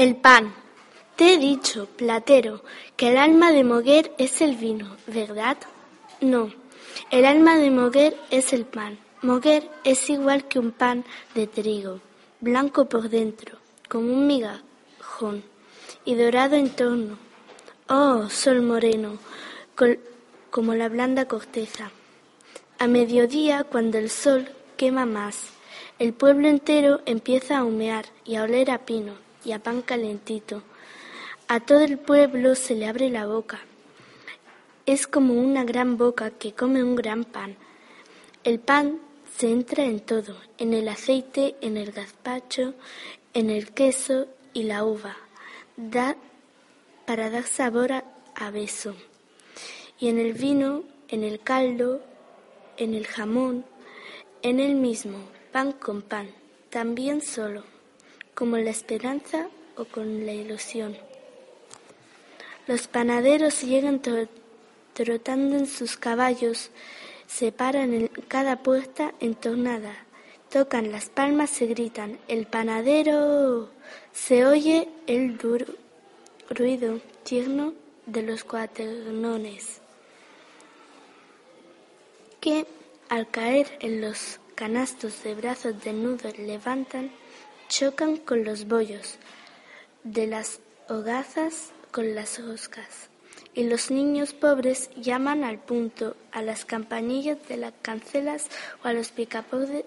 El pan. Te he dicho, platero, que el alma de Moguer es el vino, ¿verdad? No, el alma de Moguer es el pan. Moguer es igual que un pan de trigo, blanco por dentro, como un migajón, y dorado en torno. Oh, sol moreno, como la blanda corteza. A mediodía, cuando el sol quema más, el pueblo entero empieza a humear y a oler a pino y a pan calentito. A todo el pueblo se le abre la boca. Es como una gran boca que come un gran pan. El pan se entra en todo, en el aceite, en el gazpacho, en el queso y la uva, da, para dar sabor a, a beso. Y en el vino, en el caldo, en el jamón, en el mismo, pan con pan, también solo, como la esperanza o con la ilusión. Los panaderos llegan trotando en sus caballos, se paran en cada puerta entornada, tocan las palmas, se gritan, el panadero. Se oye el duro ruido tierno de los cuaternones que al caer en los canastos de brazos desnudos levantan, chocan con los bollos de las hogazas con las roscas. Y los niños pobres llaman al punto a las campanillas de las cancelas o a los picapotes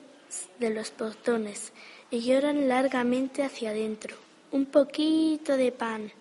de los portones y lloran largamente hacia adentro. Un poquito de pan,